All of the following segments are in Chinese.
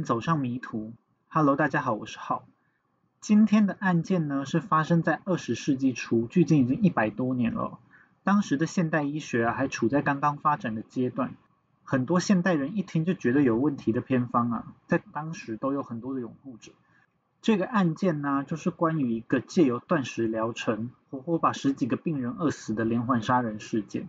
走上迷途。Hello，大家好，我是浩。今天的案件呢是发生在二十世纪初，距今已经一百多年了。当时的现代医学啊还处在刚刚发展的阶段，很多现代人一听就觉得有问题的偏方啊，在当时都有很多的拥护者。这个案件呢，就是关于一个借由断食疗程，活活把十几个病人饿死的连环杀人事件。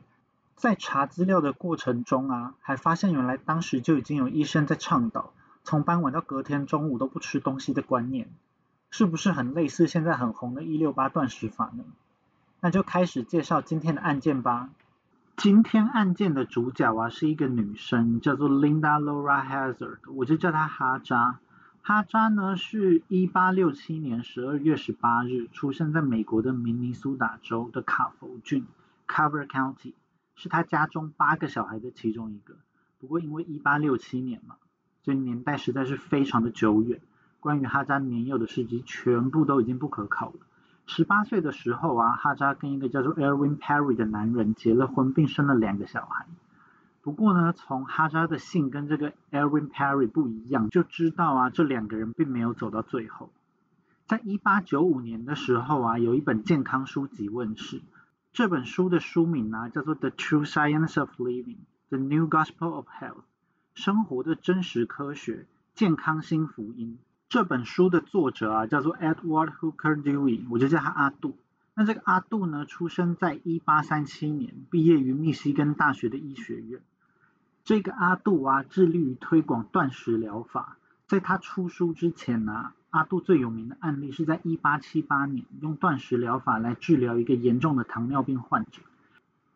在查资料的过程中啊，还发现原来当时就已经有医生在倡导，从傍晚到隔天中午都不吃东西的观念，是不是很类似现在很红的“一六八断食法”呢？那就开始介绍今天的案件吧。今天案件的主角啊，是一个女生，叫做 Linda Laura Hazard，我就叫她哈扎。哈扎呢，是一八六七年十二月十八日出生在美国的明尼苏达州的卡佛郡 （Carver County），是他家中八个小孩的其中一个。不过因为一八六七年嘛，所以年代实在是非常的久远，关于哈扎年幼的事迹全部都已经不可考了。十八岁的时候啊，哈扎跟一个叫做 Erwin Perry 的男人结了婚，并生了两个小孩。不过呢，从哈扎的信跟这个 Erwin Perry 不一样，就知道啊，这两个人并没有走到最后。在一八九五年的时候啊，有一本健康书籍问世，这本书的书名呢叫做《The True Science of Living: The New Gospel of Health》，生活的真实科学，健康新福音。这本书的作者啊叫做 Edward Hooker Dewey，我就叫他阿杜。那这个阿杜呢，出生在一八三七年，毕业于密西根大学的医学院。这个阿杜啊，致力于推广断食疗法。在他出书之前呢，阿杜最有名的案例是在1878年用断食疗法来治疗一个严重的糖尿病患者。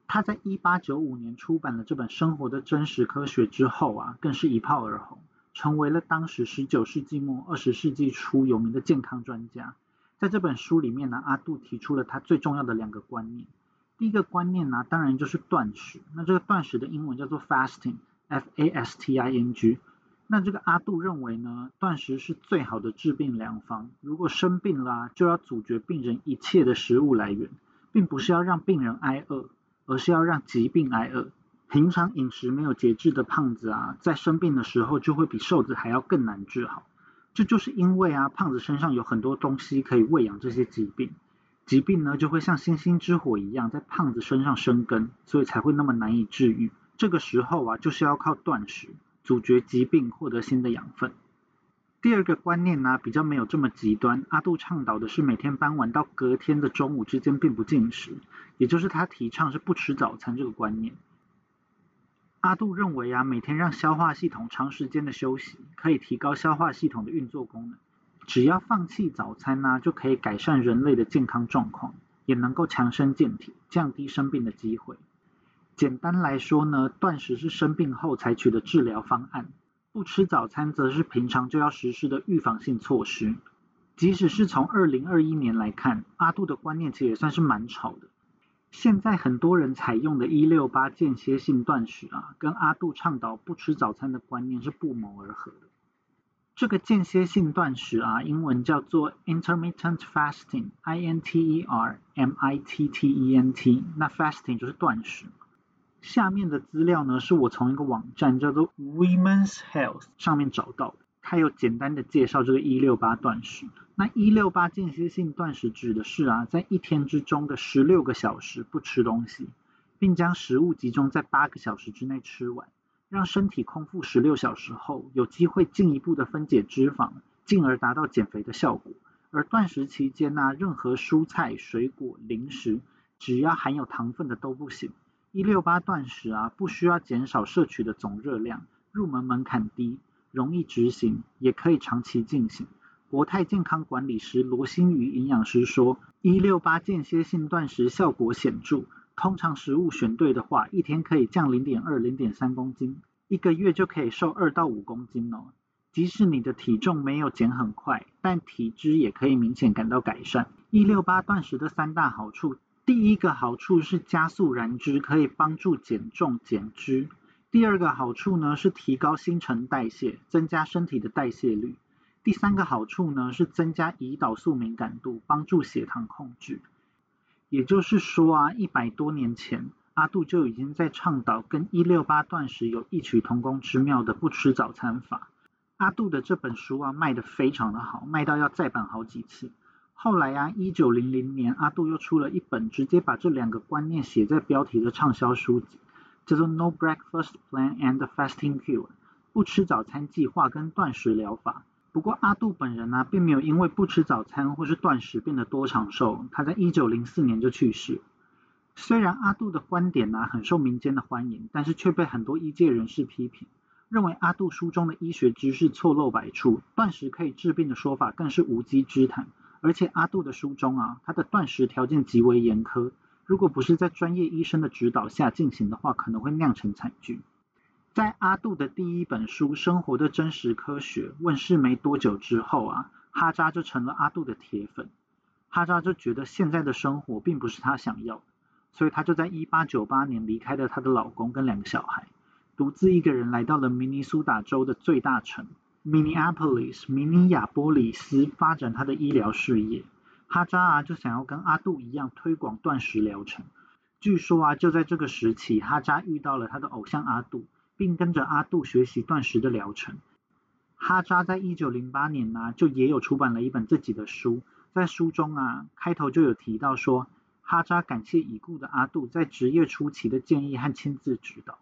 他在1895年出版了这本《生活的真实科学》之后啊，更是一炮而红，成为了当时19世纪末20世纪初有名的健康专家。在这本书里面呢，阿杜提出了他最重要的两个观念。第一个观念呢，当然就是断食。那这个断食的英文叫做 fasting，f a s t i n g。那这个阿杜认为呢，断食是最好的治病良方。如果生病啦，就要阻绝病人一切的食物来源，并不是要让病人挨饿，而是要让疾病挨饿。平常饮食没有节制的胖子啊，在生病的时候就会比瘦子还要更难治好。这就是因为啊，胖子身上有很多东西可以喂养这些疾病。疾病呢就会像星星之火一样在胖子身上生根，所以才会那么难以治愈。这个时候啊，就是要靠断食阻绝疾病，获得新的养分。第二个观念呢，比较没有这么极端。阿杜倡导的是每天傍晚到隔天的中午之间并不进食，也就是他提倡是不吃早餐这个观念。阿杜认为啊，每天让消化系统长时间的休息，可以提高消化系统的运作功能。只要放弃早餐呢，就可以改善人类的健康状况，也能够强身健体，降低生病的机会。简单来说呢，断食是生病后采取的治疗方案，不吃早餐则是平常就要实施的预防性措施。即使是从二零二一年来看，阿杜的观念其实也算是蛮潮的。现在很多人采用的“一六八”间歇性断食啊，跟阿杜倡导不吃早餐的观念是不谋而合的。这个间歇性断食啊，英文叫做 intermittent fasting，I N T E R M I T T E N T，那 fasting 就是断食。下面的资料呢，是我从一个网站叫做 Women's Health 上面找到的，它有简单的介绍这个一六八断食。那一六八间歇性断食指的是啊，在一天之中的十六个小时不吃东西，并将食物集中在八个小时之内吃完。让身体空腹十六小时后，有机会进一步的分解脂肪，进而达到减肥的效果。而断食期间呢，任何蔬菜、水果、零食，只要含有糖分的都不行。一六八断食啊，不需要减少摄取的总热量，入门门槛低，容易执行，也可以长期进行。国泰健康管理师罗新宇营养师说，一六八间歇性断食效果显著。通常食物选对的话，一天可以降零点二、零点三公斤，一个月就可以瘦二到五公斤哦。即使你的体重没有减很快，但体脂也可以明显感到改善。一六八断食的三大好处，第一个好处是加速燃脂，可以帮助减重减脂。第二个好处呢是提高新陈代谢，增加身体的代谢率。第三个好处呢是增加胰岛素敏感度，帮助血糖控制。也就是说啊，一百多年前，阿杜就已经在倡导跟一六八断食有异曲同工之妙的不吃早餐法。阿杜的这本书啊卖的非常的好，卖到要再版好几次。后来啊，一九零零年，阿杜又出了一本直接把这两个观念写在标题的畅销书籍，叫做《No Breakfast Plan and Fasting Cure》，不吃早餐计划跟断食疗法。不过阿杜本人呢，并没有因为不吃早餐或是断食变得多长寿，他在一九零四年就去世。虽然阿杜的观点呢很受民间的欢迎，但是却被很多医界人士批评，认为阿杜书中的医学知识错漏百出，断食可以治病的说法更是无稽之谈。而且阿杜的书中啊，他的断食条件极为严苛，如果不是在专业医生的指导下进行的话，可能会酿成惨剧。在阿杜的第一本书《生活的真实科学》问世没多久之后啊，哈扎就成了阿杜的铁粉。哈扎就觉得现在的生活并不是他想要的，所以他就在1898年离开了他的老公跟两个小孩，独自一个人来到了明尼苏达州的最大城。Minneapolis，明尼亚波里斯发展他的医疗事业。哈扎啊，就想要跟阿杜一样推广断食疗程。据说啊，就在这个时期，哈扎遇到了他的偶像阿杜，并跟着阿杜学习断食的疗程。哈扎在一九零八年呢，就也有出版了一本自己的书，在书中啊，开头就有提到说，哈扎感谢已故的阿杜在职业初期的建议和亲自指导。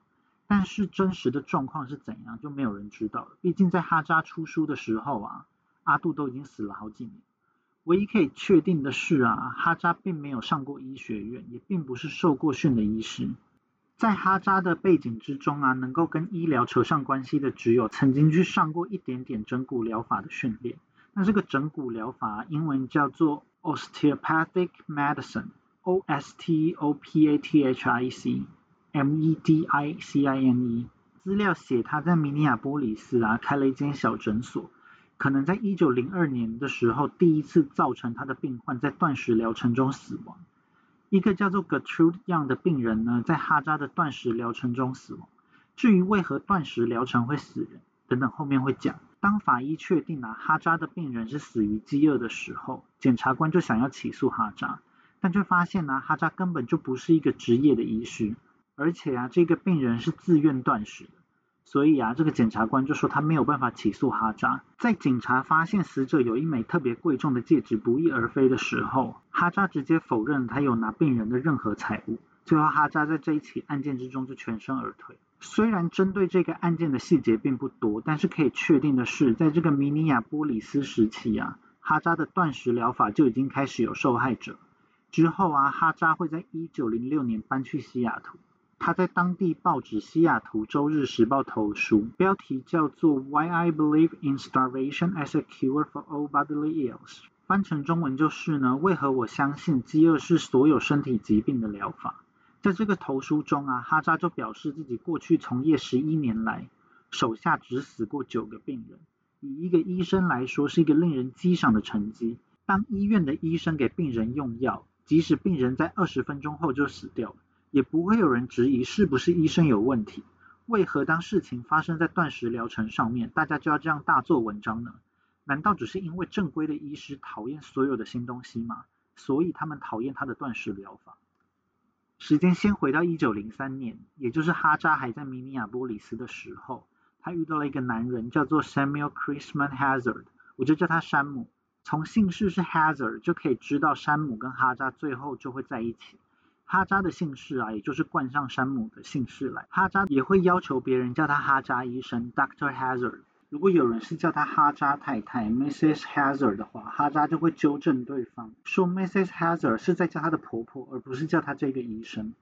但是真实的状况是怎样，就没有人知道了。毕竟在哈扎出书的时候啊，阿杜都已经死了好几年。唯一可以确定的是啊，哈扎并没有上过医学院，也并不是受过训的医师。在哈扎的背景之中啊，能够跟医疗扯上关系的，只有曾经去上过一点点整骨疗法的训练。那这个整骨疗法英文叫做 Osteopathic Medicine，O S T O P A T H I C。Medicine 资料写他在明尼亚波里斯啊开了一间小诊所，可能在一九零二年的时候第一次造成他的病患在断食疗程中死亡。一个叫做 Gertrude Young 的病人呢，在哈扎的断食疗程中死亡。至于为何断食疗程会死人等等，后面会讲。当法医确定啊哈扎的病人是死于饥饿的时候，检察官就想要起诉哈扎，但却发现呢哈扎根本就不是一个职业的医师。而且啊，这个病人是自愿断食的，所以啊，这个检察官就说他没有办法起诉哈扎。在警察发现死者有一枚特别贵重的戒指不翼而飞的时候，哈扎直接否认他有拿病人的任何财物。最后，哈扎在这一起案件之中就全身而退。虽然针对这个案件的细节并不多，但是可以确定的是，在这个米尼亚波里斯时期啊，哈扎的断食疗法就已经开始有受害者。之后啊，哈扎会在一九零六年搬去西雅图。他在当地报纸《西雅图周日时报》投书，标题叫做 “Why I Believe in Starvation as a Cure for All Bodily Ills”，翻成中文就是呢，为何我相信饥饿是所有身体疾病的疗法？在这个投书中啊，哈扎就表示自己过去从业十一年来，手下只死过九个病人，以一个医生来说是一个令人激赏的成绩。当医院的医生给病人用药，即使病人在二十分钟后就死掉了。也不会有人质疑是不是医生有问题。为何当事情发生在断食疗程上面，大家就要这样大做文章呢？难道只是因为正规的医师讨厌所有的新东西吗？所以他们讨厌他的断食疗法？时间先回到一九零三年，也就是哈扎还在明尼亚波里斯的时候，他遇到了一个男人，叫做 Samuel Christman Hazard，我就叫他山姆。从姓氏是 Hazard 就可以知道山姆跟哈扎最后就会在一起。哈扎的姓氏啊，也就是冠上山姆的姓氏来。哈扎也会要求别人叫他哈扎医生 （Doctor Hazard）。如果有人是叫他哈扎太太 （Mrs. Hazard） 的话，哈扎就会纠正对方，说 Mrs. Hazard 是在叫他的婆婆，而不是叫他这个医生。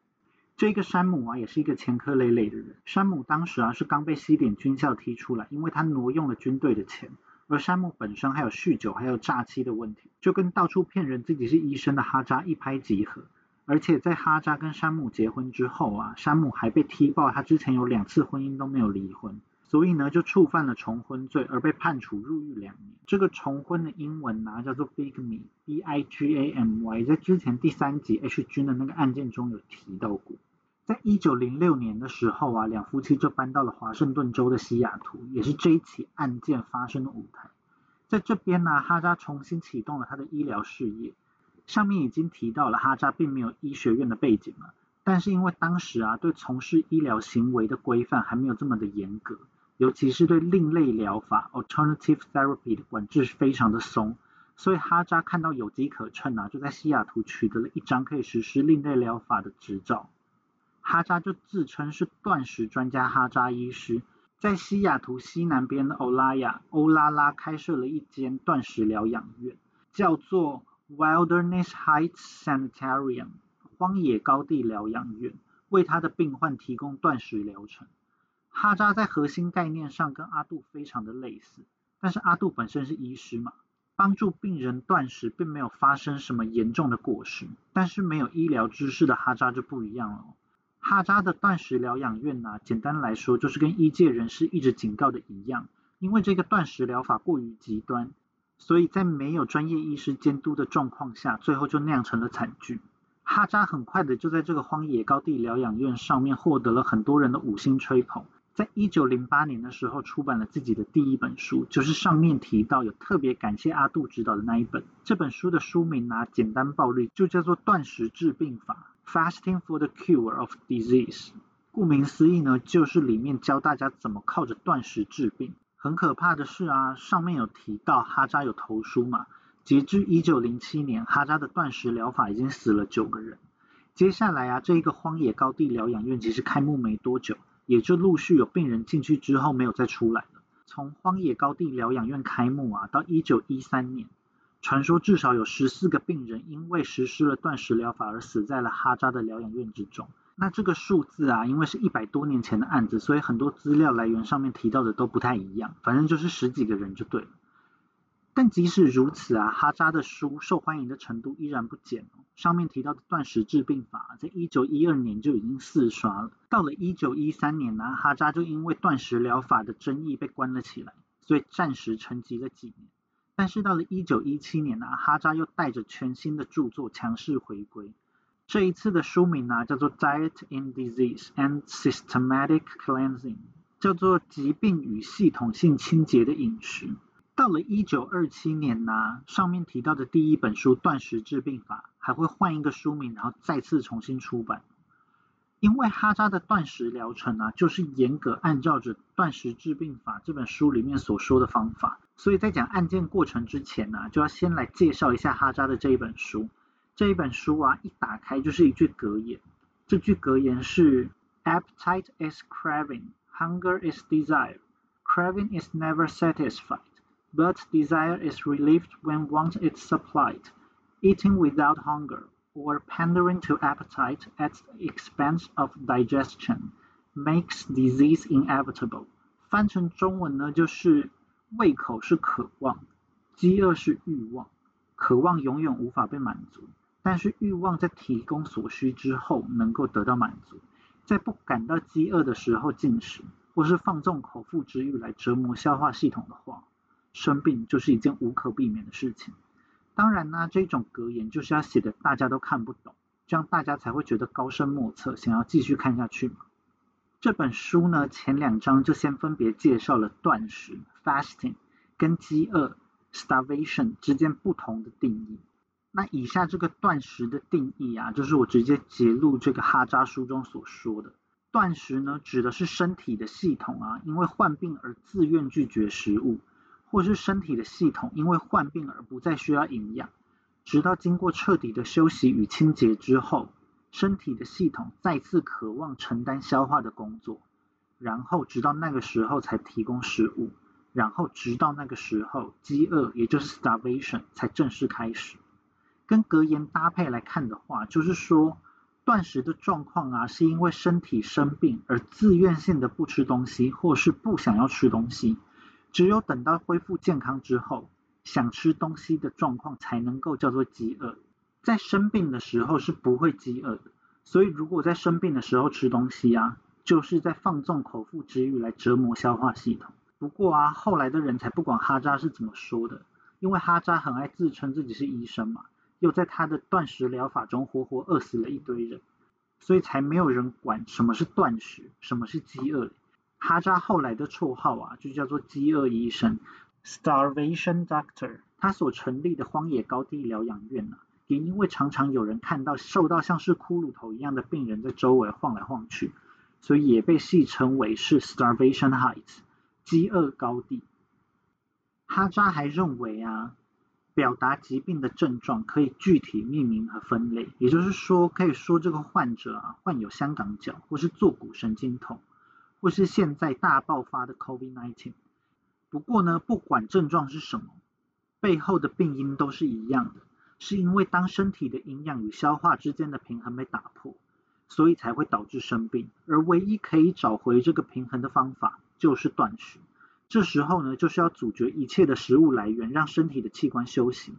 这个山姆啊，也是一个前科累累的人。山姆当时啊是刚被西点军校踢出来，因为他挪用了军队的钱。而山姆本身还有酗酒、还有诈欺的问题，就跟到处骗人自己是医生的哈扎一拍即合。而且在哈扎跟山姆结婚之后啊，山姆还被踢爆他之前有两次婚姻都没有离婚，所以呢就触犯了重婚罪而被判处入狱两年。这个重婚的英文呢叫做 bigamy，b i g a m y，在之前第三集 H 君的那个案件中有提到过。在一九零六年的时候啊，两夫妻就搬到了华盛顿州的西雅图，也是这一起案件发生的舞台。在这边呢，哈扎重新启动了他的医疗事业。上面已经提到了哈扎并没有医学院的背景了，但是因为当时啊对从事医疗行为的规范还没有这么的严格，尤其是对另类疗法 （alternative therapy） 的管制非常的松。所以哈扎看到有机可乘啊，就在西雅图取得了一张可以实施另类疗法的执照。哈扎就自称是断食专家哈扎医师，在西雅图西南边的欧拉亚欧拉拉开设了一间断食疗养院，叫做 Wilderness Heights Sanitarium 荒野高地疗养院，为他的病患提供断食疗程。哈扎在核心概念上跟阿杜非常的类似，但是阿杜本身是医师嘛。帮助病人断食，并没有发生什么严重的过失。但是没有医疗知识的哈扎就不一样了。哈扎的断食疗养院呢，简单来说就是跟医界人士一直警告的一样，因为这个断食疗法过于极端，所以在没有专业医师监督的状况下，最后就酿成了惨剧。哈扎很快的就在这个荒野高地疗养院上面获得了很多人的五星吹捧。在一九零八年的时候，出版了自己的第一本书，就是上面提到有特别感谢阿杜指导的那一本。这本书的书名呢，简单暴力，就叫做《断食治病法》（Fasting for the Cure of Disease）。顾名思义呢，就是里面教大家怎么靠着断食治病。很可怕的是啊，上面有提到哈扎有投书嘛？截至一九零七年，哈扎的断食疗法已经死了九个人。接下来啊，这一个荒野高地疗养院其实开幕没多久。也就陆续有病人进去之后没有再出来了。从荒野高地疗养院开幕啊，到一九一三年，传说至少有十四个病人因为实施了断食疗法而死在了哈扎的疗养院之中。那这个数字啊，因为是一百多年前的案子，所以很多资料来源上面提到的都不太一样，反正就是十几个人就对了。但即使如此啊，哈扎的书受欢迎的程度依然不减哦。上面提到的断食治病法，在一九一二年就已经四刷了。到了一九一三年呢，哈扎就因为断食疗法的争议被关了起来，所以暂时沉寂了几年。但是到了一九一七年呢，哈扎又带着全新的著作强势回归。这一次的书名呢，叫做《Diet in Disease and Systematic Cleansing》，叫做疾病与系统性清洁的饮食。到了一九二七年呢，上面提到的第一本书《断食治病法》还会换一个书名，然后再次重新出版。因为哈扎的断食疗程啊，就是严格按照着《断食治病法》这本书里面所说的方法，所以在讲案件过程之前呢，就要先来介绍一下哈扎的这一本书。这一本书啊，一打开就是一句格言，这句格言是：Appetite is craving, hunger is desire, craving is never satisfied. But desire is relieved when want is supplied. Eating without hunger, or pandering to appetite at the expense of digestion, makes disease inevitable. 翻成中文呢，就是胃口是渴望，饥饿是欲望。渴望永远无法被满足， 但是欲望在提供所需之后能够得到满足。在不感到饥饿的时候进食，或是放纵口腹之欲来折磨消化系统的话。生病就是一件无可避免的事情。当然呢，这种格言就是要写的大家都看不懂，这样大家才会觉得高深莫测，想要继续看下去嘛。这本书呢，前两章就先分别介绍了断食 （fasting） 跟饥饿 （starvation） 之间不同的定义。那以下这个断食的定义啊，就是我直接揭录这个哈扎书中所说的。断食呢，指的是身体的系统啊，因为患病而自愿拒绝食物。或是身体的系统因为患病而不再需要营养，直到经过彻底的休息与清洁之后，身体的系统再次渴望承担消化的工作，然后直到那个时候才提供食物，然后直到那个时候饥饿也就是 starvation 才正式开始。跟格言搭配来看的话，就是说断食的状况啊，是因为身体生病而自愿性的不吃东西，或是不想要吃东西。只有等到恢复健康之后，想吃东西的状况才能够叫做饥饿。在生病的时候是不会饥饿的，所以如果在生病的时候吃东西啊，就是在放纵口腹之欲来折磨消化系统。不过啊，后来的人才不管哈扎是怎么说的，因为哈扎很爱自称自己是医生嘛，又在他的断食疗法中活活饿死了一堆人，所以才没有人管什么是断食，什么是饥饿。哈扎后来的绰号啊，就叫做饥饿医生 （Starvation Doctor）。他所成立的荒野高地疗养院呢，也因为常常有人看到瘦到像是骷髅头一样的病人在周围晃来晃去，所以也被戏称为是 Starvation Heights，饥饿高地。哈扎还认为啊，表达疾病的症状可以具体命名和分类，也就是说，可以说这个患者啊患有香港脚，或是坐骨神经痛，或是现在大爆发的 COVID-19。不过呢，不管症状是什么，背后的病因都是一样的，是因为当身体的营养与消化之间的平衡被打破，所以才会导致生病。而唯一可以找回这个平衡的方法，就是断食。这时候呢，就是要阻绝一切的食物来源，让身体的器官休息，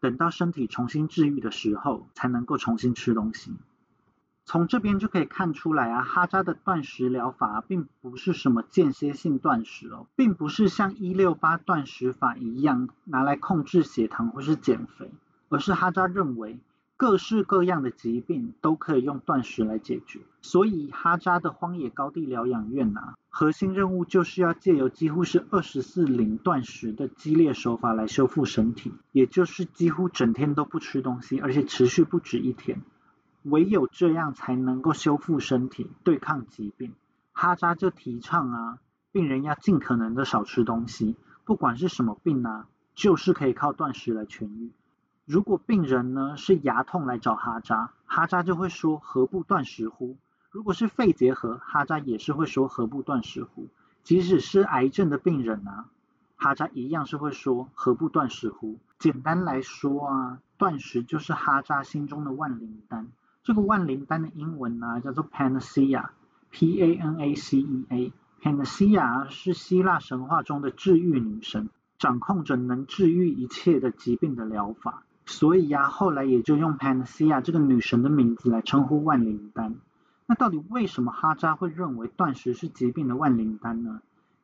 等到身体重新治愈的时候，才能够重新吃东西。从这边就可以看出来啊，哈扎的断食疗法并不是什么间歇性断食哦，并不是像一六八断食法一样拿来控制血糖或是减肥，而是哈扎认为。各式各样的疾病都可以用断食来解决，所以哈扎的荒野高地疗养院呐，核心任务就是要借由几乎是二十四零断食的激烈手法来修复身体，也就是几乎整天都不吃东西，而且持续不止一天，唯有这样才能够修复身体，对抗疾病。哈扎就提倡啊，病人要尽可能的少吃东西，不管是什么病啊，就是可以靠断食来痊愈。如果病人呢是牙痛来找哈扎，哈扎就会说何不断食乎？如果是肺结核，哈扎也是会说何不断食乎？即使是癌症的病人啊，哈扎一样是会说何不断食乎？简单来说啊，断食就是哈扎心中的万灵丹。这个万灵丹的英文呢叫做 Panacea，P A N A C E A。Panacea 是希腊神话中的治愈女神，掌控着能治愈一切的疾病的疗法。所以呀，后来也就用 Panacea 这个女神的名字来称呼万灵丹。那到底为什么哈扎会认为断食是疾病的万灵丹呢？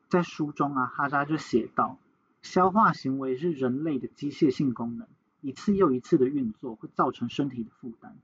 在书中啊，哈扎就写道：消化行为是人类的机械性功能，一次又一次的运作会造成身体的负担。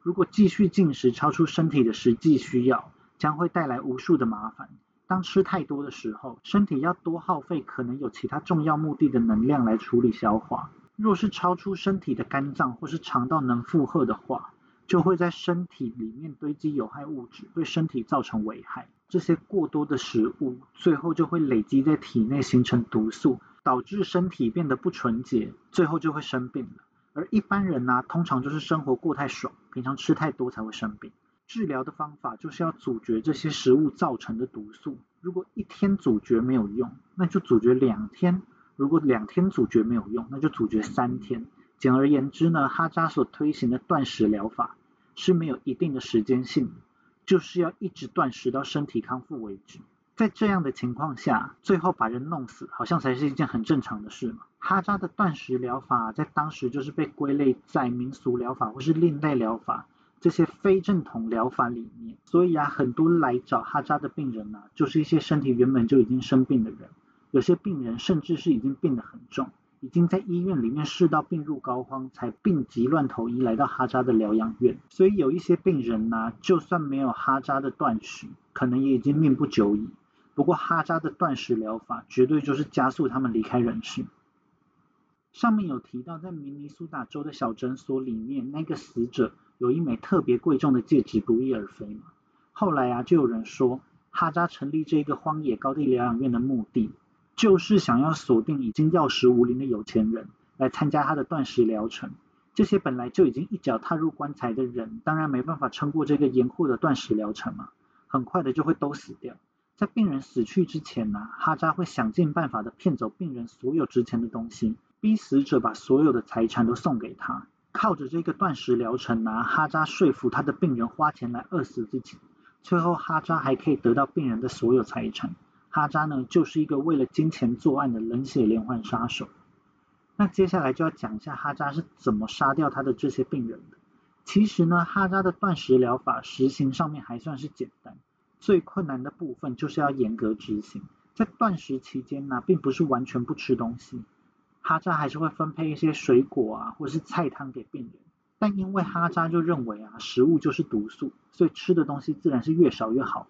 如果继续进食超出身体的实际需要，将会带来无数的麻烦。当吃太多的时候，身体要多耗费可能有其他重要目的的能量来处理消化。若是超出身体的肝脏或是肠道能负荷的话，就会在身体里面堆积有害物质，对身体造成危害。这些过多的食物最后就会累积在体内，形成毒素，导致身体变得不纯洁，最后就会生病了。而一般人呢，通常就是生活过太爽，平常吃太多才会生病。治疗的方法就是要阻绝这些食物造成的毒素。如果一天阻绝没有用，那就阻绝两天。如果两天阻绝没有用，那就阻绝三天。简而言之呢，哈扎所推行的断食疗法是没有一定的时间性，就是要一直断食到身体康复为止。在这样的情况下，最后把人弄死，好像才是一件很正常的事嘛。哈扎的断食疗法在当时就是被归类在民俗疗法或是另类疗法这些非正统疗法里面。所以啊，很多来找哈扎的病人呢，就是一些身体原本就已经生病的人。有些病人甚至是已经病得很重，已经在医院里面试到病入膏肓，才病急乱投医来到哈扎的疗养院。所以有一些病人呢，就算没有哈扎的断食，可能也已经命不久矣。不过哈扎的断食疗法绝对就是加速他们离开人世。上面有提到，在明尼苏达州的小诊所里面，那个死者有一枚特别贵重的戒指不翼而飞嘛。后来啊，就有人说，哈扎成立这个荒野高地疗养院的目的。就是想要锁定已经药食无灵的有钱人来参加他的断食疗程。这些本来就已经一脚踏入棺材的人，当然没办法撑过这个严酷的断食疗程嘛，很快的就会都死掉。在病人死去之前呢，哈扎会想尽办法的骗走病人所有值钱的东西，逼死者把所有的财产都送给他。靠着这个断食疗程呢，哈扎说服他的病人花钱来饿死自己，最后哈扎还可以得到病人的所有财产。哈扎呢，就是一个为了金钱作案的冷血连环杀手。那接下来就要讲一下哈扎是怎么杀掉他的这些病人的。其实呢，哈扎的断食疗法实行上面还算是简单，最困难的部分就是要严格执行。在断食期间呢，并不是完全不吃东西，哈扎还是会分配一些水果啊，或是菜汤给病人。但因为哈扎就认为啊，食物就是毒素，所以吃的东西自然是越少越好。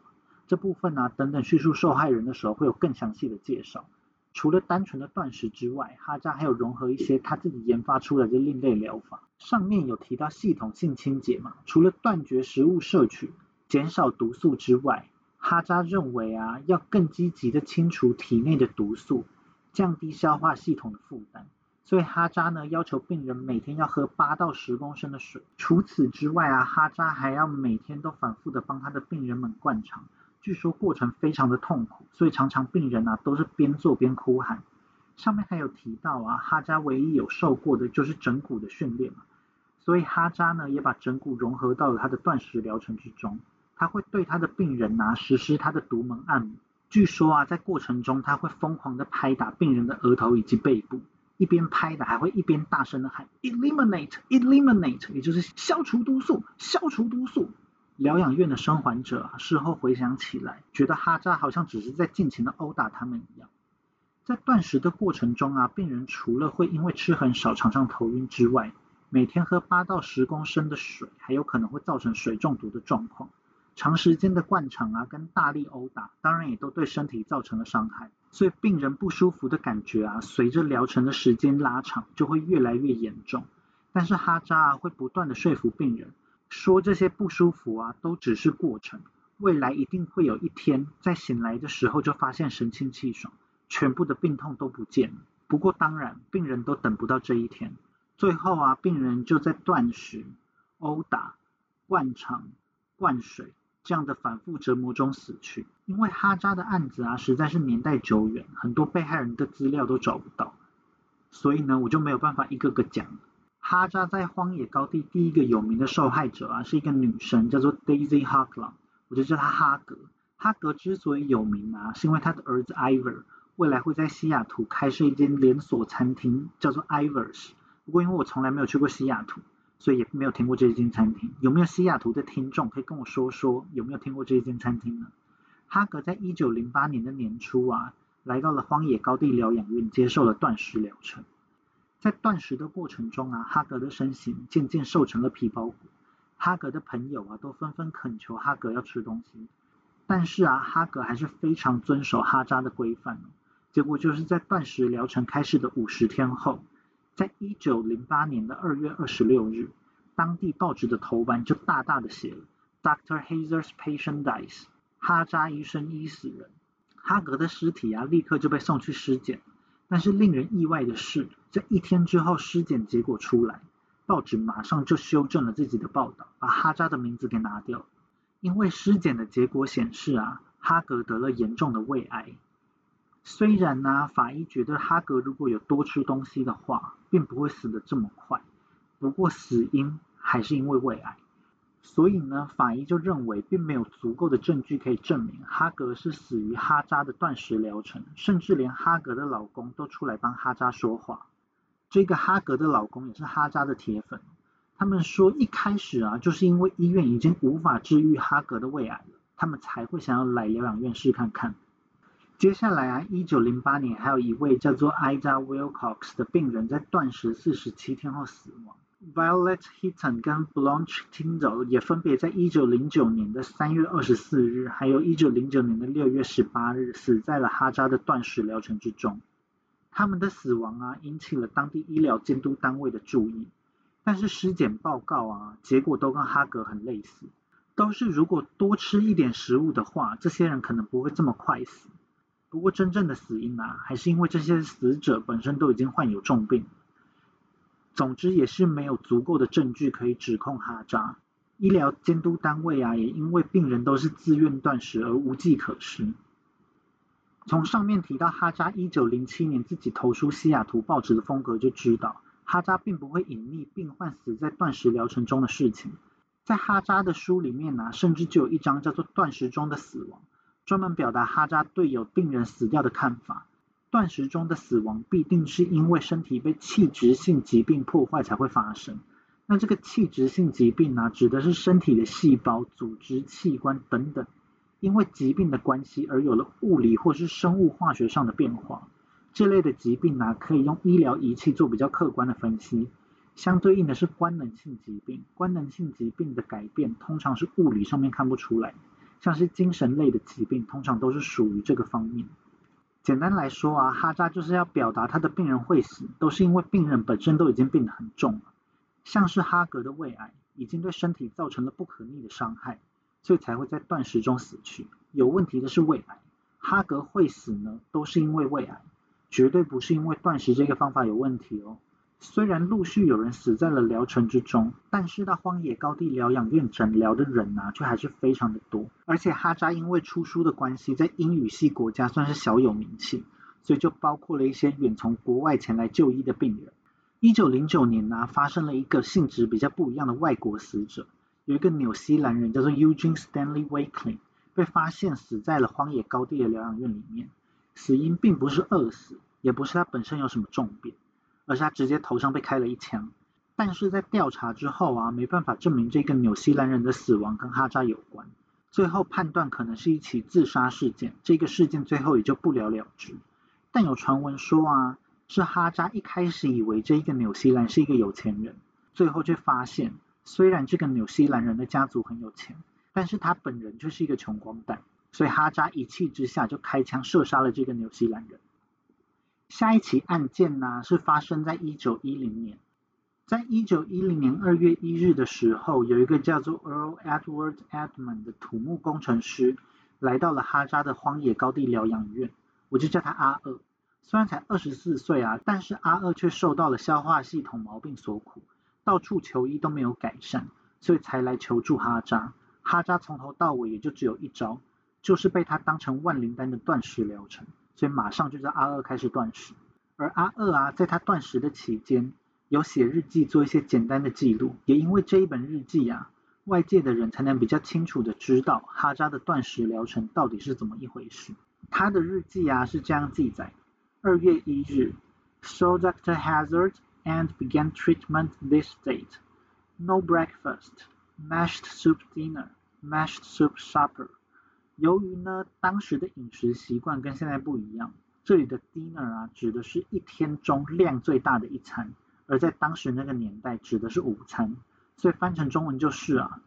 这部分呢，等等叙述受害人的时候会有更详细的介绍。除了单纯的断食之外，哈扎还有融合一些他自己研发出来的另类疗法。上面有提到系统性清洁嘛，除了断绝食物摄取、减少毒素之外，哈扎认为啊，要更积极的清除体内的毒素，降低消化系统的负担。所以哈扎呢要求病人每天要喝八到十公升的水。除此之外啊，哈扎还要每天都反复的帮他的病人们灌肠。据说过程非常的痛苦，所以常常病人啊都是边做边哭喊。上面还有提到啊，哈扎唯一有受过的就是整骨的训练嘛，所以哈扎呢也把整骨融合到了他的断食疗程之中。他会对他的病人啊实施他的独门按摩。据说啊，在过程中他会疯狂的拍打病人的额头以及背部，一边拍的还会一边大声的喊 “eliminate，eliminate”，也就是消除毒素，消除毒素。疗养院的生还者，事后回想起来，觉得哈扎好像只是在尽情的殴打他们一样。在断食的过程中啊，病人除了会因为吃很少常常头晕之外，每天喝八到十公升的水，还有可能会造成水中毒的状况。长时间的灌肠啊，跟大力殴打，当然也都对身体造成了伤害。所以病人不舒服的感觉啊，随着疗程的时间拉长，就会越来越严重。但是哈扎啊，会不断的说服病人，说这些不舒服啊，都只是过程，未来一定会有一天，在醒来的时候就发现神清气爽。全部的病痛都不见了。不过当然，病人都等不到这一天。最后啊，病人就在断食、殴打、灌肠、灌水这样的反复折磨中死去。因为哈扎的案子啊，实在是年代久远，很多被害人的资料都找不到，所以呢，我就没有办法一个个讲。哈扎在荒野高地第一个有名的受害者啊，是一个女生，叫做 Daisy Hagler，我就叫她哈格。哈格之所以有名啊，是因为他的儿子 Ivor。未来会在西雅图开设一间连锁餐厅，叫做 Ivers。不过因为我从来没有去过西雅图，所以也没有听过这一间餐厅。有没有西雅图的听众可以跟我说说，有没有听过这一间餐厅呢？哈格在一九零八年的年初啊，来到了荒野高地疗养院，接受了断食疗程。在断食的过程中啊，哈格的身形渐渐瘦成了皮包骨。哈格的朋友啊，都纷纷恳求哈格要吃东西，但是啊，哈格还是非常遵守哈扎的规范。结果就是在断食疗程开始的五十天后，在一九零八年的二月二十六日，当地报纸的头版就大大的写了 “Dr. Hazer's patient dies”，哈扎医生医死人。哈格的尸体啊，立刻就被送去尸检。但是令人意外的是，在一天之后尸检结果出来，报纸马上就修正了自己的报道，把哈扎的名字给拿掉。因为尸检的结果显示啊，哈格得了严重的胃癌。虽然呢，法医觉得哈格如果有多吃东西的话，并不会死得这么快。不过死因还是因为胃癌，所以呢，法医就认为并没有足够的证据可以证明哈格是死于哈扎的断食疗程，甚至连哈格的老公都出来帮哈扎说话。这个哈格的老公也是哈扎的铁粉，他们说一开始啊，就是因为医院已经无法治愈哈格的胃癌了，他们才会想要来疗养院试看看。接下来啊，一九零八年，还有一位叫做 Ida Wilcox 的病人在断食四十七天后死亡。Violet Hitton 跟 Blanche Tindall 也分别在一九零九年的三月二十四日，还有一九零九年的六月十八日，死在了哈扎的断食疗程之中。他们的死亡啊，引起了当地医疗监督单位的注意。但是尸检报告啊，结果都跟哈格很类似，都是如果多吃一点食物的话，这些人可能不会这么快死。不过真正的死因啊，还是因为这些死者本身都已经患有重病。总之也是没有足够的证据可以指控哈扎。医疗监督单位啊，也因为病人都是自愿断食而无计可施。从上面提到哈扎一九零七年自己投书西雅图报纸的风格，就知道哈扎并不会隐匿病患死在断食疗程中的事情。在哈扎的书里面呢，甚至就有一章叫做“断食中的死亡”。专门表达哈扎对有病人死掉的看法。断食中的死亡必定是因为身体被器质性疾病破坏才会发生。那这个器质性疾病呢，指的是身体的细胞、组织、器官等等，因为疾病的关系而有了物理或是生物化学上的变化。这类的疾病呢，可以用医疗仪器做比较客观的分析。相对应的是官能性疾病，官能性疾病的改变通常是物理上面看不出来。像是精神类的疾病，通常都是属于这个方面。简单来说啊，哈扎就是要表达他的病人会死，都是因为病人本身都已经病得很重了。像是哈格的胃癌，已经对身体造成了不可逆的伤害，所以才会在断食中死去。有问题的是胃癌。哈格会死呢，都是因为胃癌，绝对不是因为断食这个方法有问题哦。虽然陆续有人死在了疗程之中，但是到荒野高地疗养院诊疗的人啊，却还是非常的多。而且哈扎因为出书的关系，在英语系国家算是小有名气，所以就包括了一些远从国外前来就医的病人。一九零九年呢，发生了一个性质比较不一样的外国死者，有一个纽西兰人叫做 Eugene Stanley Wakeling，被发现死在了荒野高地的疗养院里面。死因并不是饿死，也不是他本身有什么重病。而是他直接头上被开了一枪，但是在调查之后啊，没办法证明这个纽西兰人的死亡跟哈扎有关，最后判断可能是一起自杀事件，这个事件最后也就不了了之。但有传闻说啊，是哈扎一开始以为这一个纽西兰是一个有钱人，最后却发现，虽然这个纽西兰人的家族很有钱，但是他本人却是一个穷光蛋，所以哈扎一气之下就开枪射杀了这个纽西兰人。下一起案件呢，是发生在一九一零年。在一九一零年二月一日的时候，有一个叫做 Earl Edward Edmund 的土木工程师来到了哈扎的荒野高地疗养院，我就叫他阿二。虽然才二十四岁啊，但是阿二却受到了消化系统毛病所苦，到处求医都没有改善，所以才来求助哈扎。哈扎从头到尾也就只有一招，就是被他当成万灵丹的断食疗程。所以马上就叫阿二开始断食，而阿二啊，在他断食的期间，有写日记做一些简单的记录，也因为这一本日记啊，外界的人才能比较清楚的知道哈扎的断食疗程到底是怎么一回事。他的日记啊是这样记载：二月一日，saw Dr. Hazard and began treatment this date. No breakfast, mashed soup dinner, mashed soup supper. 由于呢，当时的饮食习惯跟现在不一样，这里的 dinner 啊，指的是一天中量最大的一餐，而在当时那个年代指的是午餐，所以翻成中文就是啊，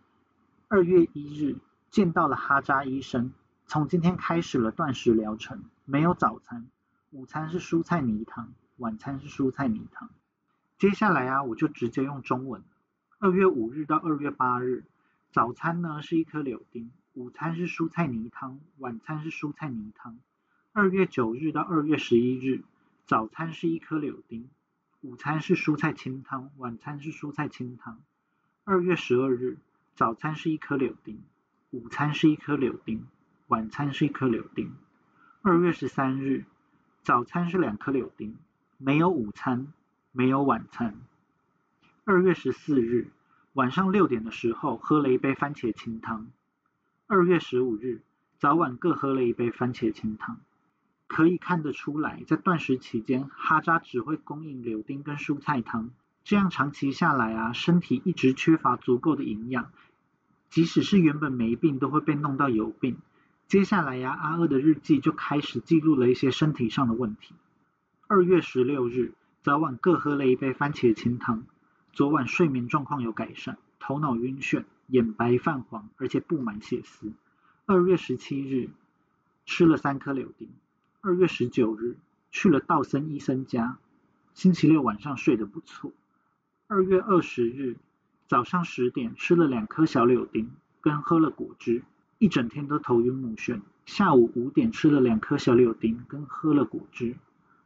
二月一日见到了哈扎医生，从今天开始了断食疗程，没有早餐，午餐是蔬菜泥汤，晚餐是蔬菜泥汤。接下来啊，我就直接用中文，二月五日到二月八日，早餐呢是一颗柳丁。午餐是蔬菜泥汤，晚餐是蔬菜泥汤。二月九日到二月十一日，早餐是一颗柳丁，午餐是蔬菜清汤，晚餐是蔬菜清汤。二月十二日，早餐是一颗柳丁，午餐是一颗柳丁，晚餐是一颗柳丁。二月十三日，早餐是两颗柳丁，没有午餐，没有晚餐。二月十四日，晚上六点的时候喝了一杯番茄清汤。二月十五日，早晚各喝了一杯番茄清汤。可以看得出来，在断食期间，哈扎只会供应柳丁跟蔬菜汤，这样长期下来啊，身体一直缺乏足够的营养，即使是原本没病，都会被弄到有病。接下来呀，阿二的日记就开始记录了一些身体上的问题。二月十六日，早晚各喝了一杯番茄清汤，昨晚睡眠状况有改善，头脑晕眩。眼白泛黄，而且布满血丝。二月十七日吃了三颗柳丁。二月十九日去了道森医生家。星期六晚上睡得不错。二月二十日早上十点吃了两颗小柳丁，跟喝了果汁，一整天都头晕目眩。下午五点吃了两颗小柳丁，跟喝了果汁。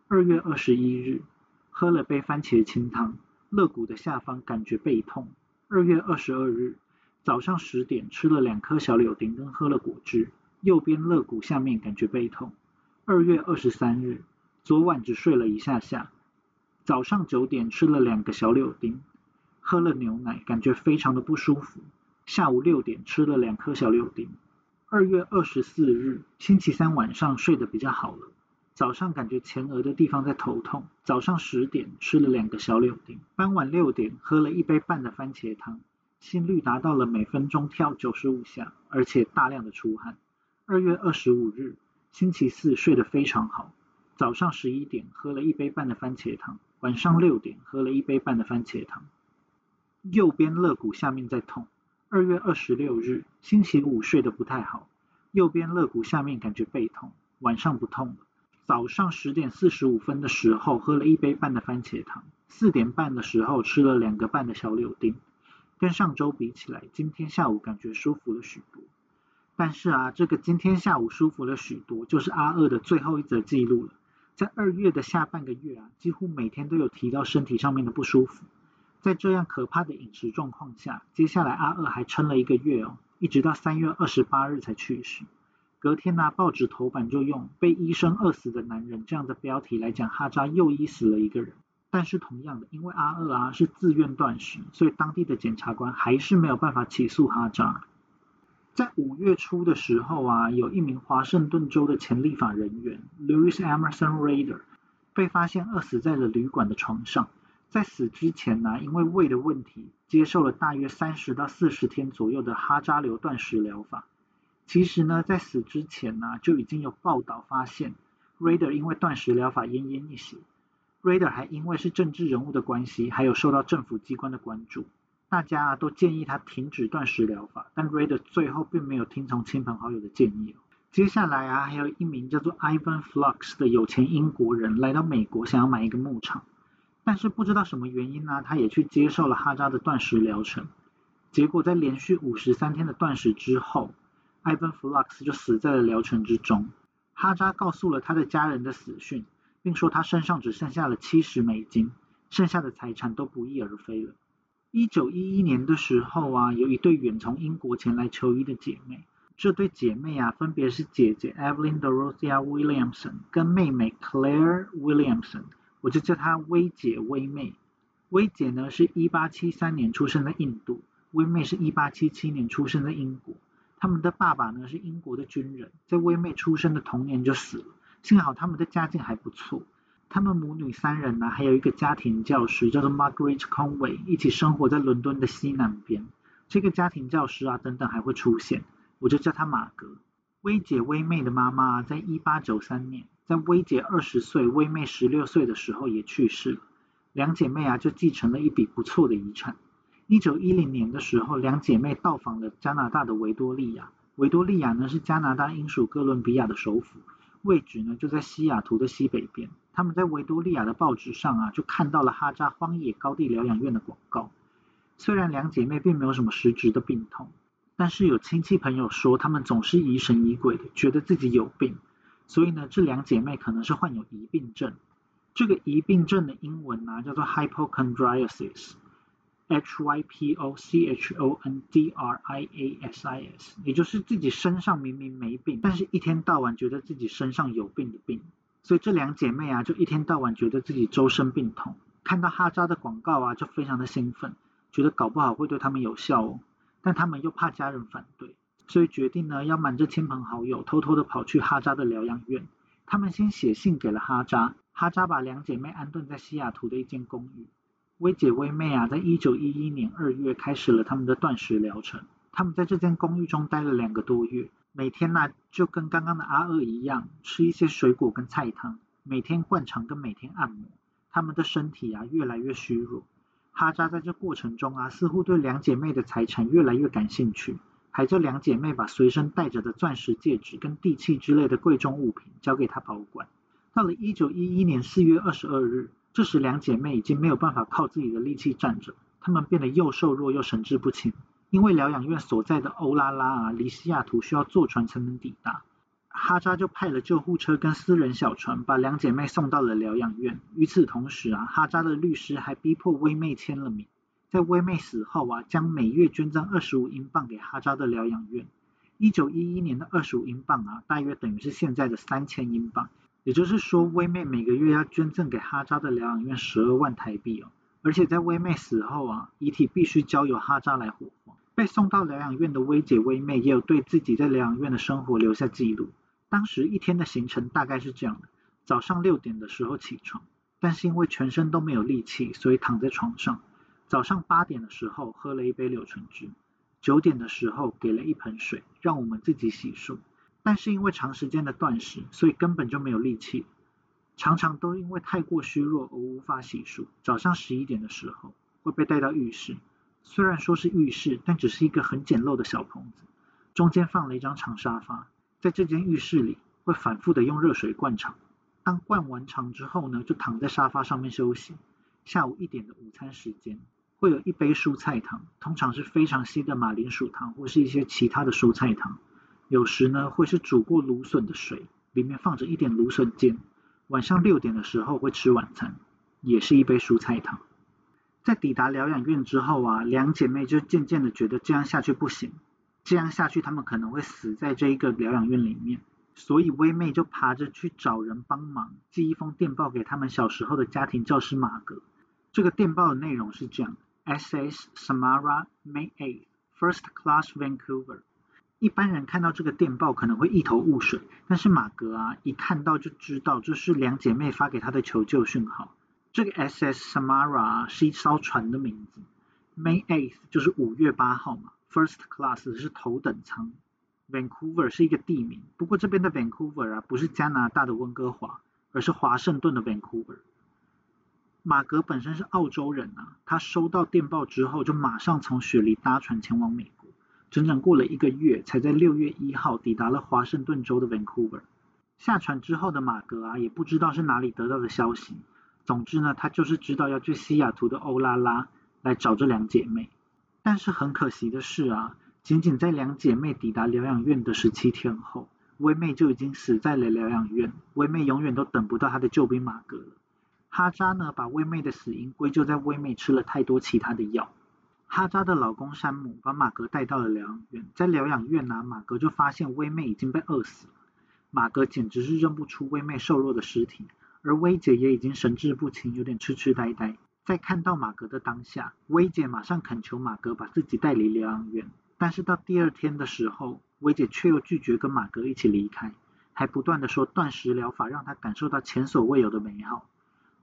二月二十一日喝了杯番茄清汤，肋骨的下方感觉背痛。二月二十二日。早上十点吃了两颗小柳丁跟喝了果汁，右边肋骨下面感觉背痛。二月二十三日，昨晚只睡了一下下。早上九点吃了两个小柳丁，喝了牛奶，感觉非常的不舒服。下午六点吃了两颗小柳丁。二月二十四日，星期三晚上睡得比较好了。早上感觉前额的地方在头痛。早上十点吃了两个小柳丁，傍晚六点喝了一杯半的番茄汤。心率达到了每分钟跳九十五下，而且大量的出汗。二月二十五日，星期四睡得非常好。早上十一点喝了一杯半的番茄汤，晚上六点喝了一杯半的番茄汤。右边肋骨下面在痛。二月二十六日，星期五睡得不太好，右边肋骨下面感觉背痛，晚上不痛了。早上十点四十五分的时候喝了一杯半的番茄汤，四点半的时候吃了两个半的小柳丁。跟上周比起来，今天下午感觉舒服了许多。但是啊，这个今天下午舒服了许多，就是阿二的最后一则记录了。在二月的下半个月啊，几乎每天都有提到身体上面的不舒服。在这样可怕的饮食状况下，接下来阿二还撑了一个月哦，一直到三月二十八日才去世。隔天呢，报纸头版就用“被医生饿死的男人”这样的标题来讲哈扎又医死了一个人。但是同样的，因为阿二啊是自愿断食，所以当地的检察官还是没有办法起诉哈扎。在五月初的时候啊，有一名华盛顿州的前立法人员 Louis Emerson Raider 被发现饿死在了旅馆的床上。在死之前呢，因为胃的问题，接受了大约三十到四十天左右的哈扎流断食疗法。其实呢，在死之前呢，就已经有报道发现，Raider 因为断食疗法奄奄一息。Rader 还因为是政治人物的关系，还有受到政府机关的关注。大家都建议他停止断食疗法，但 Rader 最后并没有听从亲朋好友的建议。接下来啊，还有一名叫做 Ivan Flux 的有钱英国人来到美国，想要买一个牧场，但是不知道什么原因呢，他也去接受了哈扎的断食疗程。结果在连续五十三天的断食之后，Ivan Flux 就死在了疗程之中。哈扎告诉了他的家人的死讯，并说他身上只剩下了七十美金，剩下的财产都不翼而飞了。一九一一年的时候啊，有一对远从英国前来求医的姐妹。这对姐妹啊，分别是姐姐 Evelyn Dorothea Williamson 跟妹妹 Claire Williamson，我就叫她薇姐、薇妹。薇姐呢是一八七三年出生在印度，薇妹是一八七七年出生在英国。他们的爸爸呢是英国的军人，在薇妹出生的同年就死了。幸好他们的家境还不错。他们母女三人呢，还有一个家庭教师叫做 Margaret Conway，一起生活在伦敦的西南边。这个家庭教师啊，等等还会出现，我就叫他马格。薇姐、薇妹的妈妈在一八九三年，在薇姐二十岁、薇妹十六岁的时候也去世了。两姐妹啊，就继承了一笔不错的遗产。一九一零年的时候，两姐妹到访了加拿大的维多利亚。维多利亚呢，是加拿大英属哥伦比亚的首府。位置呢就在西雅图的西北边。他们在维多利亚的报纸上啊，就看到了哈扎荒野高地疗养院的广告。虽然两姐妹并没有什么实质的病痛，但是有亲戚朋友说，她们总是疑神疑鬼的，觉得自己有病。所以呢，这两姐妹可能是患有疑病症。这个疑病症的英文呢叫做 hypochondriasis。H Y P O C H O N D R I A S I S，也就是自己身上明明没病，但是一天到晚觉得自己身上有病的病。所以这两姐妹啊，就一天到晚觉得自己周身病痛，看到哈扎的广告啊，就非常的兴奋，觉得搞不好会对他们有效哦。但他们又怕家人反对，所以决定呢，要瞒着亲朋好友，偷偷的跑去哈扎的疗养院。他们先写信给了哈扎，哈扎把两姐妹安顿在西雅图的一间公寓。薇姐、薇妹啊，在一九一一年二月开始了他们的断食疗程。他们在这间公寓中待了两个多月，每天呢就跟刚刚的阿二一样，吃一些水果跟菜汤，每天灌肠跟每天按摩。他们的身体啊越来越虚弱。哈扎在这过程中啊，似乎对两姐妹的财产越来越感兴趣，还叫两姐妹把随身带着的钻石戒指跟地契之类的贵重物品交给他保管。到了一九一一年四月二十二日。这时，两姐妹已经没有办法靠自己的力气站着，她们变得又瘦弱又神志不清。因为疗养院所在的欧拉拉啊，离西雅图需要坐船才能抵达。哈扎就派了救护车跟私人小船，把两姐妹送到了疗养院。与此同时啊，哈扎的律师还逼迫薇妹签了名，在薇妹死后啊，将每月捐赠二十五英镑给哈扎的疗养院。一九一一年的二十五英镑啊，大约等于是现在的三千英镑。也就是说，薇妹每个月要捐赠给哈扎的疗养院十二万台币哦，而且在薇妹死后啊，遗体必须交由哈扎来火化。被送到疗养院的薇姐、薇妹也有对自己在疗养院的生活留下记录。当时一天的行程大概是这样的：早上六点的时候起床，但是因为全身都没有力气，所以躺在床上。早上八点的时候喝了一杯柳橙汁，九点的时候给了一盆水，让我们自己洗漱。但是因为长时间的断食，所以根本就没有力气，常常都因为太过虚弱而无法洗漱。早上十一点的时候会被带到浴室，虽然说是浴室，但只是一个很简陋的小棚子，中间放了一张长沙发。在这间浴室里，会反复的用热水灌肠。当灌完肠之后呢，就躺在沙发上面休息。下午一点的午餐时间，会有一杯蔬菜汤，通常是非常稀的马铃薯汤或是一些其他的蔬菜汤。有时呢会是煮过芦笋的水，里面放着一点芦笋尖。晚上六点的时候会吃晚餐，也是一杯蔬菜汤。在抵达疗养院之后啊，两姐妹就渐渐的觉得这样下去不行，这样下去她们可能会死在这一个疗养院里面。所以微妹就爬着去找人帮忙，寄一封电报给他们小时候的家庭教师马格。这个电报的内容是这样：S.S. Samara May 8, First Class Vancouver。一般人看到这个电报可能会一头雾水，但是马格啊一看到就知道这是两姐妹发给他的求救讯号。这个 S.S. Samara 是一艘船的名字，May 8th 就是五月八号嘛，First Class 是头等舱，Vancouver 是一个地名，不过这边的 Vancouver 啊不是加拿大的温哥华，而是华盛顿的 Vancouver。马格本身是澳洲人啊，他收到电报之后就马上从雪梨搭船前往美国。整整过了一个月，才在六月一号抵达了华盛顿州的 Vancouver。下船之后的马格啊，也不知道是哪里得到的消息。总之呢，他就是知道要去西雅图的欧拉拉来找这两姐妹。但是很可惜的是啊，仅仅在两姐妹抵达疗养院的十七天后，薇妹就已经死在了疗养院。薇妹永远都等不到她的救兵马格了。哈扎呢，把薇妹的死因归咎在薇妹吃了太多其他的药。哈扎的老公山姆把马格带到了疗养院，在疗养院呢，马格就发现薇妹已经被饿死了。马格简直是认不出薇妹瘦弱的尸体，而薇姐也已经神志不清，有点痴痴呆呆。在看到马格的当下，薇姐马上恳求马格把自己带离疗养院。但是到第二天的时候，薇姐却又拒绝跟马格一起离开，还不断的说断食疗法让她感受到前所未有的美好。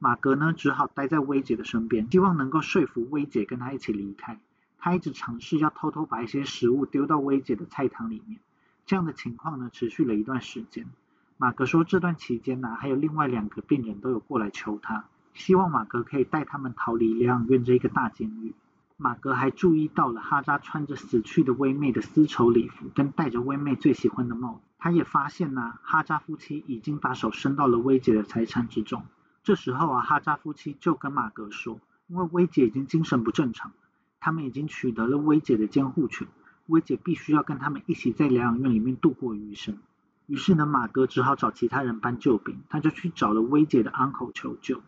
马格呢，只好待在薇姐的身边，希望能够说服薇姐跟他一起离开。他一直尝试要偷偷把一些食物丢到薇姐的菜汤里面。这样的情况呢，持续了一段时间。马格说，这段期间呢，还有另外两个病人都有过来求他，希望马格可以带他们逃离疗养院这一个大监狱。马格还注意到了哈扎穿着死去的薇妹的丝绸礼服，跟戴着薇妹最喜欢的帽子。他也发现呢，哈扎夫妻已经把手伸到了薇姐的财产之中。这时候啊，哈扎夫妻就跟马格说，因为薇姐已经精神不正常，他们已经取得了薇姐的监护权，薇姐必须要跟他们一起在疗养院里面度过余生。于是呢，马格只好找其他人搬救兵，他就去找了薇姐的 uncle 求救。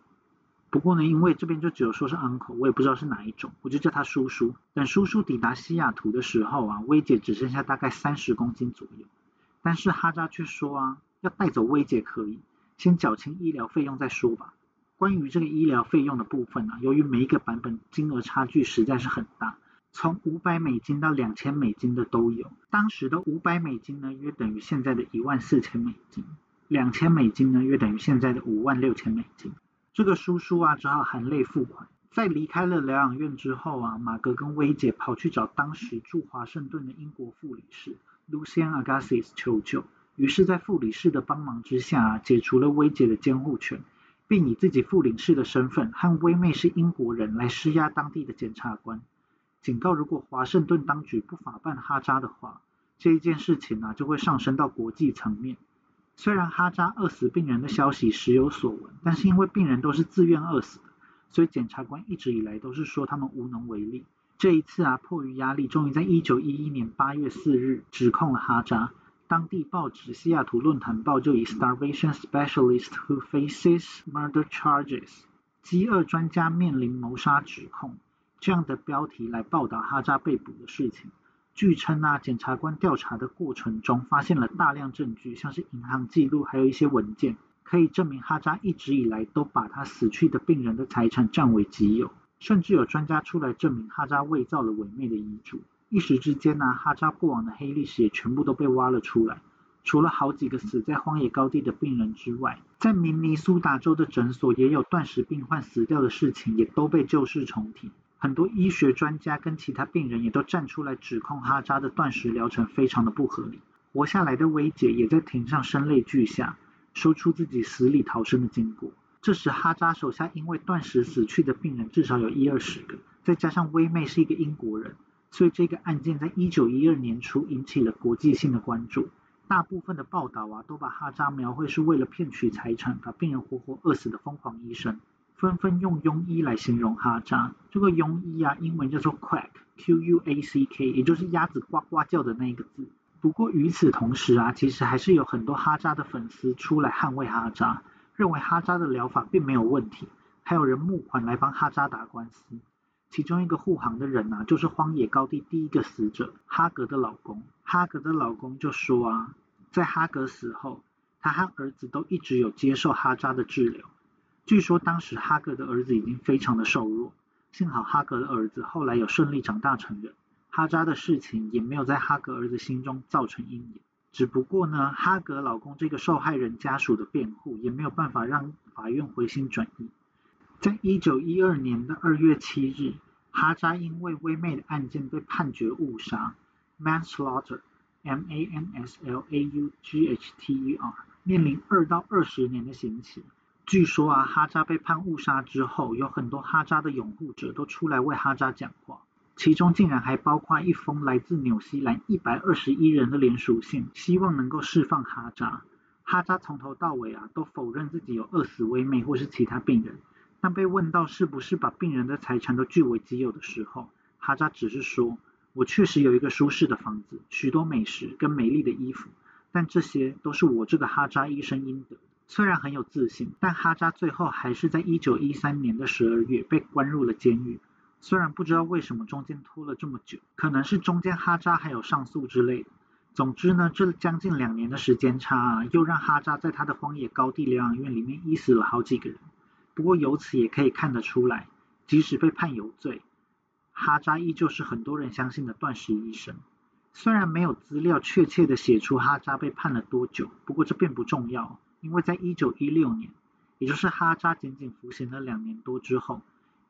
不过呢，因为这边就只有说是 uncle，我也不知道是哪一种，我就叫他叔叔。等叔叔抵达西雅图的时候啊，薇姐只剩下大概三十公斤左右，但是哈扎却说啊，要带走薇姐可以。先缴清医疗费用再说吧。关于这个医疗费用的部分呢，由于每一个版本金额差距实在是很大，从五百美金到两千美金的都有。当时的五百美金呢，约等于现在的一万四千美金；两千美金呢，约等于现在的五万六千美金。这个叔叔啊，只好含泪付款。在离开了疗养院之后啊，马格跟薇姐跑去找当时驻华盛顿的英国副理事 Lucian Agassiz 求救。于是，在副理事的帮忙之下，解除了薇姐的监护权，并以自己副领事的身份和薇妹是英国人来施压当地的检察官，警告如果华盛顿当局不法办哈扎的话，这一件事情啊就会上升到国际层面。虽然哈扎饿死病人的消息时有所闻，但是因为病人都是自愿饿死的，所以检察官一直以来都是说他们无能为力。这一次啊，迫于压力，终于在一九一一年八月四日指控了哈扎。当地报纸《西雅图论坛报》就以 “Starvation Specialist Who Faces Murder Charges”（ 饥饿专家面临谋杀指控）这样的标题来报道哈扎被捕的事情。据称啊，检察官调查的过程中发现了大量证据，像是银行记录，还有一些文件，可以证明哈扎一直以来都把他死去的病人的财产占为己有。甚至有专家出来证明哈扎伪造了伪妹的遗嘱。一时之间呢，哈扎过往的黑历史也全部都被挖了出来。除了好几个死在荒野高地的病人之外，在明尼苏达州的诊所也有断食病患死掉的事情，也都被旧事重提。很多医学专家跟其他病人也都站出来指控哈扎的断食疗程非常的不合理。活下来的薇姐也在庭上声泪俱下，说出自己死里逃生的经过。这时哈扎手下因为断食死去的病人至少有一二十个，再加上薇妹是一个英国人。所以这个案件在一九一二年初引起了国际性的关注。大部分的报道啊，都把哈扎描绘是为了骗取财产，把病人活活饿死的疯狂医生，纷纷用庸医来形容哈扎。这个庸医啊，英文叫做 quack，Q U A C K，也就是鸭子呱呱叫的那个字。不过与此同时啊，其实还是有很多哈扎的粉丝出来捍卫哈扎，认为哈扎的疗法并没有问题，还有人募款来帮哈扎打官司。其中一个护航的人啊，就是荒野高地第一个死者哈格的老公。哈格的老公就说啊，在哈格死后，他和儿子都一直有接受哈扎的治疗。据说当时哈格的儿子已经非常的瘦弱，幸好哈格的儿子后来有顺利长大成人，哈扎的事情也没有在哈格儿子心中造成阴影。只不过呢，哈格老公这个受害人家属的辩护也没有办法让法院回心转意。在一九一二年的二月七日，哈扎因为威妹的案件被判决误杀 （manslaughter，M A N S L A U G H T E R），面临二到二十年的刑期。据说啊，哈扎被判误杀之后，有很多哈扎的拥护者都出来为哈扎讲话，其中竟然还包括一封来自纽西兰一百二十一人的联署信，希望能够释放哈扎。哈扎从头到尾啊，都否认自己有饿死威妹或是其他病人。当被问到是不是把病人的财产都据为己有的时候，哈扎只是说：“我确实有一个舒适的房子、许多美食跟美丽的衣服，但这些都是我这个哈扎医生应得。”虽然很有自信，但哈扎最后还是在一九一三年的十二月被关入了监狱。虽然不知道为什么中间拖了这么久，可能是中间哈扎还有上诉之类的。总之呢，这将近两年的时间差啊，又让哈扎在他的荒野高地疗养院里面医死了好几个人。不过由此也可以看得出来，即使被判有罪，哈扎依旧是很多人相信的断食医生。虽然没有资料确切的写出哈扎被判了多久，不过这并不重要，因为在一九一六年，也就是哈扎仅仅服刑了两年多之后，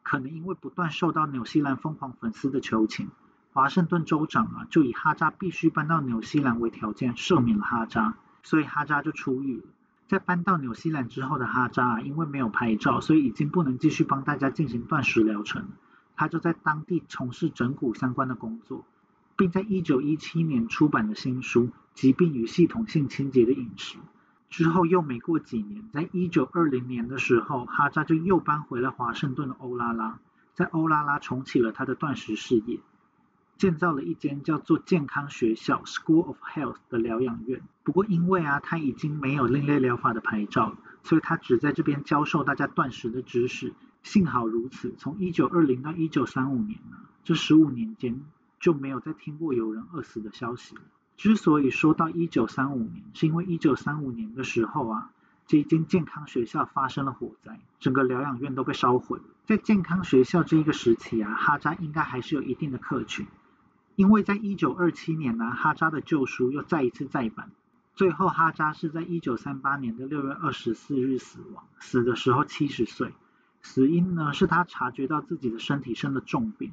可能因为不断受到纽西兰疯狂粉丝的求情，华盛顿州长啊就以哈扎必须搬到纽西兰为条件赦免了哈扎，所以哈扎就出狱了。在搬到纽西兰之后的哈扎，因为没有牌照，所以已经不能继续帮大家进行断食疗程。他就在当地从事整骨相关的工作，并在一九一七年出版了新书《疾病与系统性清洁的饮食》。之后又没过几年，在一九二零年的时候，哈扎就又搬回了华盛顿的欧拉拉，在欧拉拉重启了他的断食事业。建造了一间叫做健康学校 （School of Health） 的疗养院。不过因为啊，他已经没有另类疗法的牌照，所以他只在这边教授大家断食的知识。幸好如此，从一九二零到一九三五年呢，这十五年间就没有再听过有人饿死的消息。之所以说到一九三五年，是因为一九三五年的时候啊，这一间健康学校发生了火灾，整个疗养院都被烧毁。在健康学校这一个时期啊，哈扎应该还是有一定的客群。因为在一九二七年呢，哈扎的旧书又再一次再版。最后，哈扎是在一九三八年的六月二十四日死亡，死的时候七十岁。死因呢是他察觉到自己的身体生了重病，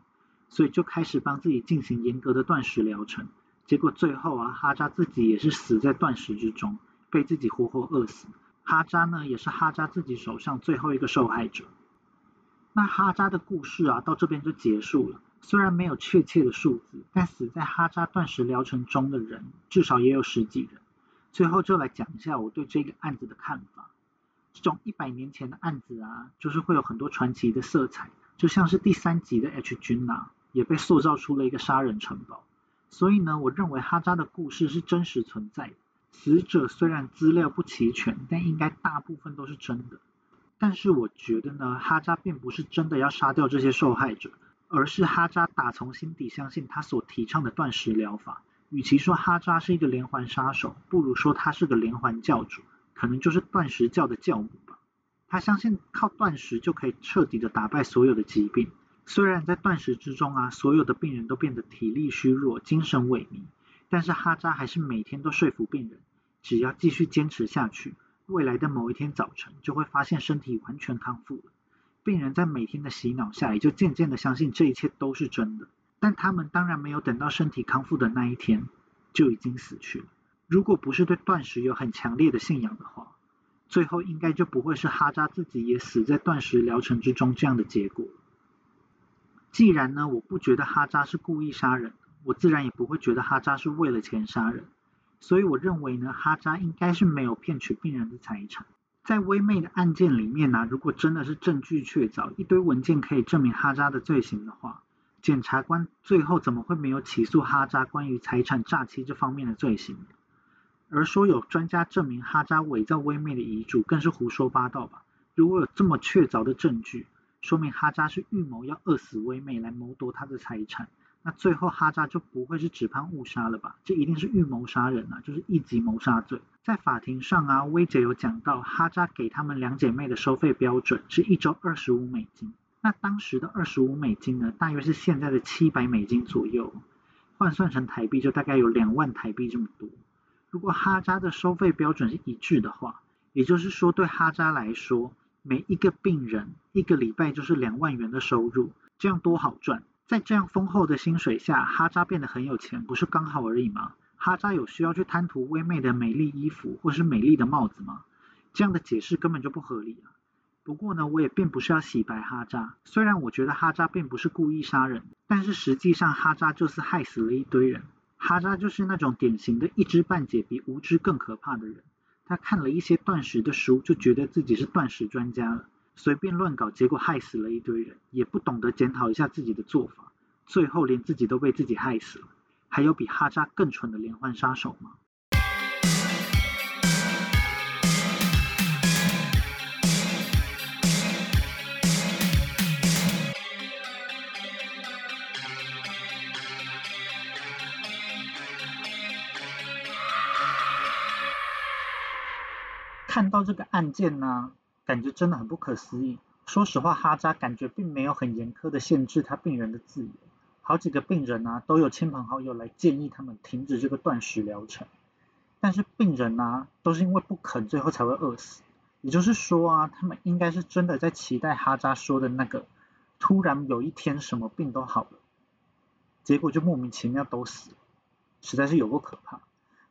所以就开始帮自己进行严格的断食疗程。结果最后啊，哈扎自己也是死在断食之中，被自己活活饿死。哈扎呢也是哈扎自己手上最后一个受害者。那哈扎的故事啊，到这边就结束了。虽然没有确切的数字，但死在哈扎断食疗程中的人至少也有十几人。最后就来讲一下我对这个案子的看法。这种一百年前的案子啊，就是会有很多传奇的色彩，就像是第三集的 H 君呐，也被塑造出了一个杀人城堡。所以呢，我认为哈扎的故事是真实存在的。死者虽然资料不齐全，但应该大部分都是真的。但是我觉得呢，哈扎并不是真的要杀掉这些受害者。而是哈扎打从心底相信他所提倡的断食疗法。与其说哈扎是一个连环杀手，不如说他是个连环教主，可能就是断食教的教母吧。他相信靠断食就可以彻底的打败所有的疾病。虽然在断食之中啊，所有的病人都变得体力虚弱、精神萎靡，但是哈扎还是每天都说服病人，只要继续坚持下去，未来的某一天早晨就会发现身体完全康复了。病人在每天的洗脑下，也就渐渐的相信这一切都是真的。但他们当然没有等到身体康复的那一天，就已经死去了。如果不是对断食有很强烈的信仰的话，最后应该就不会是哈扎自己也死在断食疗程之中这样的结果。既然呢，我不觉得哈扎是故意杀人，我自然也不会觉得哈扎是为了钱杀人。所以我认为呢，哈扎应该是没有骗取病人的财产。在微妹的案件里面呢，如果真的是证据确凿，一堆文件可以证明哈扎的罪行的话，检察官最后怎么会没有起诉哈扎关于财产诈欺这方面的罪行？而说有专家证明哈扎伪造微妹的遗嘱，更是胡说八道吧？如果有这么确凿的证据，说明哈扎是预谋要饿死微妹来谋夺她的财产，那最后哈扎就不会是只判误杀了吧？这一定是预谋杀人啊，就是一级谋杀罪。在法庭上啊，薇姐有讲到哈扎给他们两姐妹的收费标准是一周二十五美金，那当时的二十五美金呢，大约是现在的七百美金左右，换算成台币就大概有两万台币这么多。如果哈扎的收费标准是一致的话，也就是说对哈扎来说，每一个病人一个礼拜就是两万元的收入，这样多好赚！在这样丰厚的薪水下，哈扎变得很有钱，不是刚好而已吗？哈扎有需要去贪图微妹的美丽衣服或是美丽的帽子吗？这样的解释根本就不合理啊！不过呢，我也并不是要洗白哈扎，虽然我觉得哈扎并不是故意杀人，但是实际上哈扎就是害死了一堆人。哈扎就是那种典型的一知半解比无知更可怕的人。他看了一些断食的书，就觉得自己是断食专家了，随便乱搞，结果害死了一堆人，也不懂得检讨一下自己的做法，最后连自己都被自己害死了。还有比哈扎更蠢的连环杀手吗？看到这个案件呢，感觉真的很不可思议。说实话，哈扎感觉并没有很严苛的限制他病人的自由。好几个病人啊，都有亲朋好友来建议他们停止这个断食疗程，但是病人啊，都是因为不肯，最后才会饿死。也就是说啊，他们应该是真的在期待哈扎说的那个，突然有一天什么病都好了，结果就莫名其妙都死了，实在是有够可怕。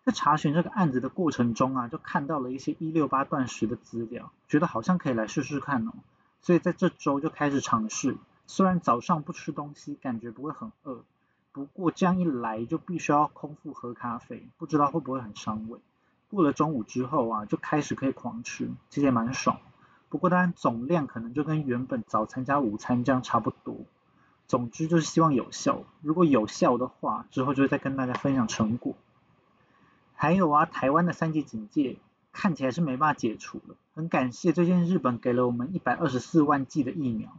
在查询这个案子的过程中啊，就看到了一些一六八断食的资料，觉得好像可以来试试看哦，所以在这周就开始尝试。虽然早上不吃东西，感觉不会很饿，不过这样一来就必须要空腹喝咖啡，不知道会不会很伤胃。过了中午之后啊，就开始可以狂吃，其实也蛮爽。不过当然总量可能就跟原本早餐加午餐这样差不多。总之就是希望有效，如果有效的话，之后就会再跟大家分享成果。还有啊，台湾的三级警戒看起来是没办法解除了。很感谢最近日本给了我们一百二十四万剂的疫苗，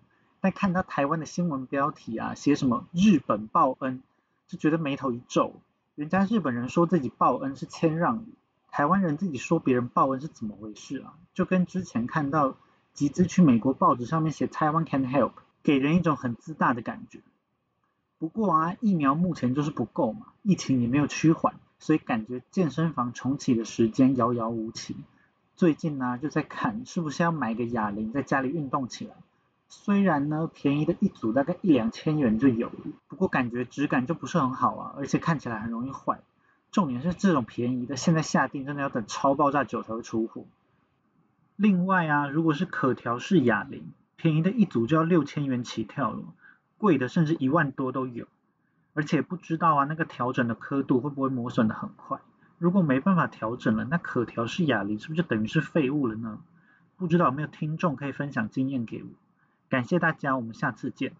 但看到台湾的新闻标题啊，写什么日本报恩，就觉得眉头一皱。人家日本人说自己报恩是谦让语，台湾人自己说别人报恩是怎么回事啊？就跟之前看到集资去美国报纸上面写台湾 can help，给人一种很自大的感觉。不过啊，疫苗目前就是不够嘛，疫情也没有趋缓。所以感觉健身房重启的时间遥遥无期。最近呢就在看是不是要买个哑铃在家里运动起来。虽然呢便宜的一组大概一两千元就有，不过感觉质感就不是很好啊，而且看起来很容易坏。重点是这种便宜的现在下定真的要等超爆炸久才会出货。另外啊，如果是可调式哑铃，便宜的一组就要六千元起跳了，贵的甚至一万多都有。而且不知道啊，那个调整的刻度会不会磨损的很快？如果没办法调整了，那可调式哑铃是不是就等于是废物了呢？不知道有没有听众可以分享经验给我？感谢大家，我们下次见。